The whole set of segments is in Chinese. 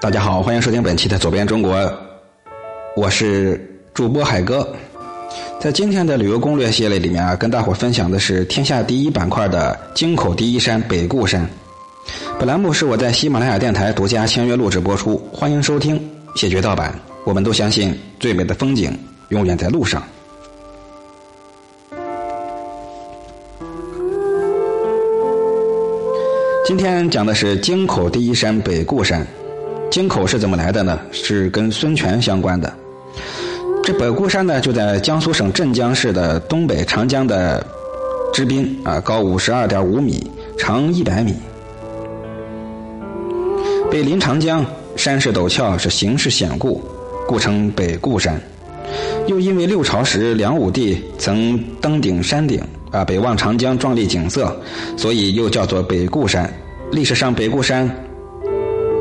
大家好，欢迎收听本期的《左边中国》，我是主播海哥。在今天的旅游攻略系列里面啊，跟大伙分享的是天下第一板块的京口第一山北固山。本栏目是我在喜马拉雅电台独家签约录制播出，欢迎收听，谢绝盗版。我们都相信最美的风景永远在路上。今天讲的是京口第一山北固山。京口是怎么来的呢？是跟孙权相关的。这北固山呢，就在江苏省镇江市的东北长江的支滨啊，高五十二点五米，长一百米。北临长江，山势陡峭，是形势险固，故称北固山。又因为六朝时梁武帝曾登顶山顶啊，北望长江壮丽景色，所以又叫做北固山。历史上北固山。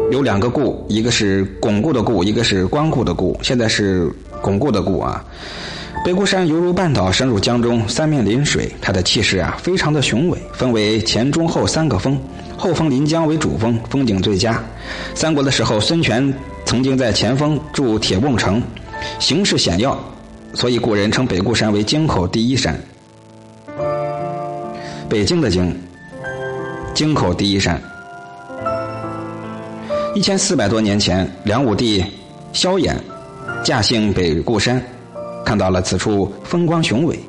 有两个固，一个是巩固的固，一个是光固的固。现在是巩固的固啊。北固山犹如半岛深入江中，三面临水，它的气势啊非常的雄伟。分为前中后三个峰，后峰临江为主峰，风景最佳。三国的时候，孙权曾经在前峰筑铁瓮城，形势险要，所以古人称北固山为京口第一山。北京的京，京口第一山。一千四百多年前，梁武帝萧衍驾幸北固山，看到了此处风光雄伟，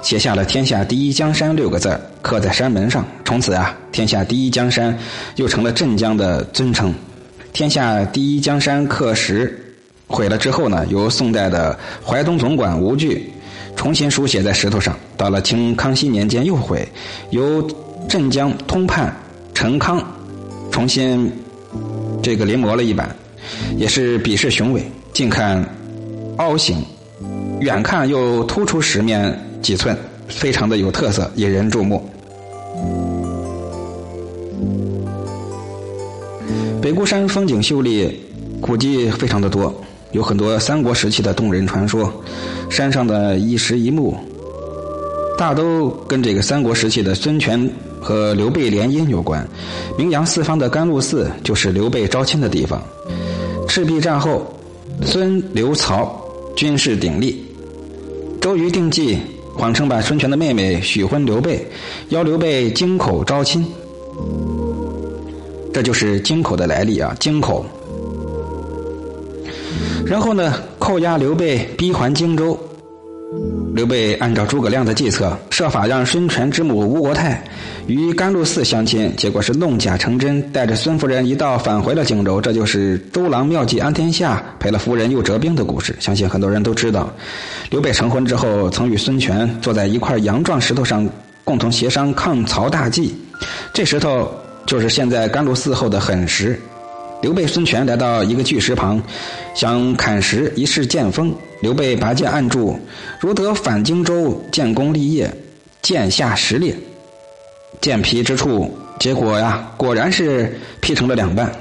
写下了“天下第一江山”六个字刻在山门上。从此啊，“天下第一江山”又成了镇江的尊称。“天下第一江山”刻石毁了之后呢，由宋代的淮东总管吴巨重新书写在石头上。到了清康熙年间又毁，由镇江通判陈康重新。这个临摹了一版，也是笔势雄伟，近看凹形，远看又突出石面几寸，非常的有特色，引人注目。北固山风景秀丽，古迹非常的多，有很多三国时期的动人传说，山上的一石一木，大都跟这个三国时期的孙权。和刘备联姻有关，名扬四方的甘露寺就是刘备招亲的地方。赤壁战后，孙刘曹军事鼎立，周瑜定计，谎称把孙权的妹妹许婚刘备，邀刘备京口招亲。这就是京口的来历啊，京口。然后呢，扣押刘备，逼还荆州。刘备按照诸葛亮的计策，设法让孙权之母吴国太与甘露寺相亲，结果是弄假成真，带着孙夫人一道返回了荆州。这就是周郎妙计安天下，赔了夫人又折兵的故事。相信很多人都知道。刘备成婚之后，曾与孙权坐在一块羊状石头上，共同协商抗曹大计。这石头就是现在甘露寺后的狠石。刘备、孙权来到一个巨石旁，想砍石以示剑锋。刘备拔剑按住，如得反荆州，建功立业，剑下石裂，剑劈之处，结果呀，果然是劈成了两半。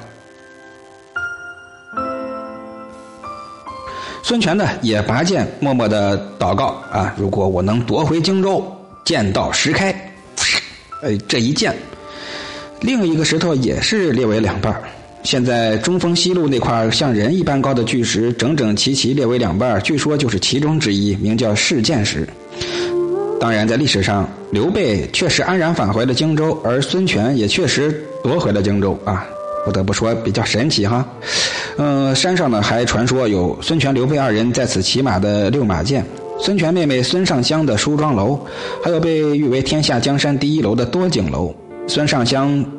孙权呢，也拔剑，默默的祷告啊：如果我能夺回荆州，剑道石开。哎，这一剑，另一个石头也是裂为两半。现在中峰西路那块像人一般高的巨石，整整齐齐列为两半，据说就是其中之一，名叫事件石。当然，在历史上，刘备确实安然返回了荆州，而孙权也确实夺回了荆州啊！不得不说，比较神奇哈。嗯，山上呢还传说有孙权、刘备二人在此骑马的六马涧，孙权妹妹孙尚香的梳妆楼，还有被誉为天下江山第一楼的多景楼。孙尚香。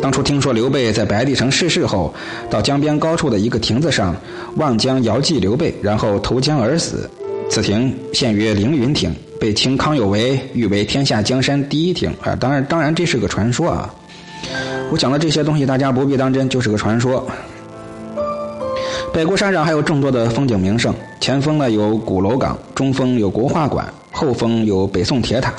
当初听说刘备在白帝城逝世后，到江边高处的一个亭子上望江遥祭刘备，然后投江而死。此亭现曰凌云亭，被清康有为誉为天下江山第一亭。啊，当然，当然这是个传说啊。我讲的这些东西大家不必当真，就是个传说。北固山上还有众多的风景名胜，前峰呢有鼓楼岗，中峰有国画馆，后峰有北宋铁塔，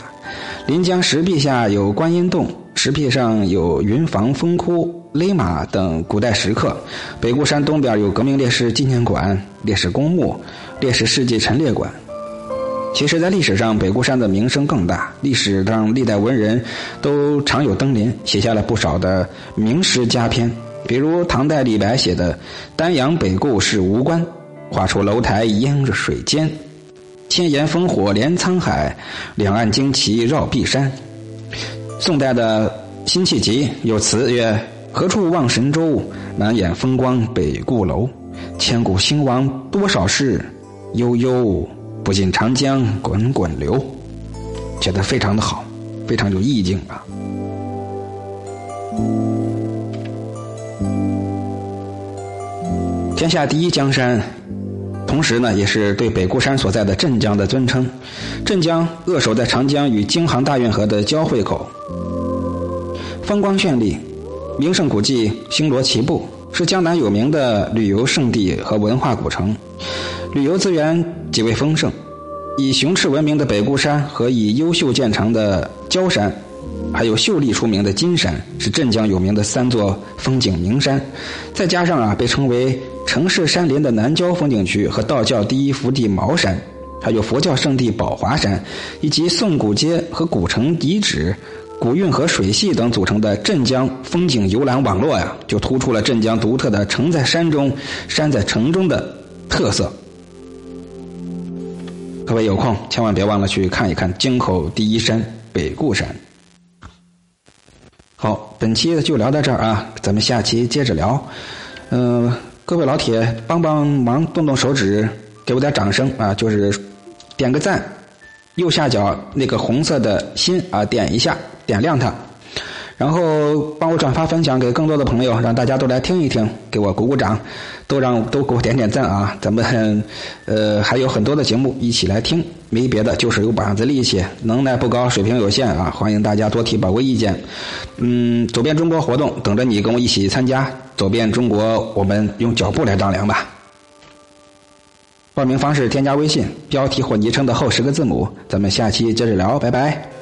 临江石壁下有观音洞。石壁上有云房、风窟、勒马等古代石刻。北固山东边有革命烈士纪念馆、烈士公墓、烈士事迹陈列馆。其实，在历史上，北固山的名声更大。历史上历代文人都常有登临，写下了不少的名诗佳篇。比如唐代李白写的“丹阳北固是吴关，画出楼台烟水间，千岩烽火连沧海，两岸旌旗绕碧山”。宋代的辛弃疾有词曰：“何处望神州？满眼风光北固楼。千古兴亡多少事？悠悠不尽长江滚滚流。”写得非常的好，非常有意境啊。天下第一江山，同时呢，也是对北固山所在的镇江的尊称。镇江扼守在长江与京杭大运河的交汇口，风光绚丽，名胜古迹星罗棋布，是江南有名的旅游胜地和文化古城，旅游资源极为丰盛。以雄翅闻名的北固山和以优秀见长的焦山。还有秀丽出名的金山，是镇江有名的三座风景名山，再加上啊，被称为城市山林的南郊风景区和道教第一福地茅山，还有佛教圣地宝华山，以及宋古街和古城遗址、古运河水系等组成的镇江风景游览网络呀，就突出了镇江独特的城在山中、山在城中的特色。各位有空千万别忘了去看一看京口第一山北固山。好，本期就聊到这儿啊，咱们下期接着聊。嗯，各位老铁，帮帮忙，动动手指，给我点掌声啊！就是点个赞，右下角那个红色的心啊，点一下，点亮它。然后帮我转发分享给更多的朋友，让大家都来听一听，给我鼓鼓掌，都让都给我点点赞啊！咱们呃还有很多的节目一起来听，没别的，就是有把子力气，能耐不高，水平有限啊！欢迎大家多提宝贵意见。嗯，走遍中国活动等着你跟我一起参加，走遍中国，我们用脚步来丈量吧。报名方式：添加微信，标题或昵称的后十个字母。咱们下期接着聊，拜拜。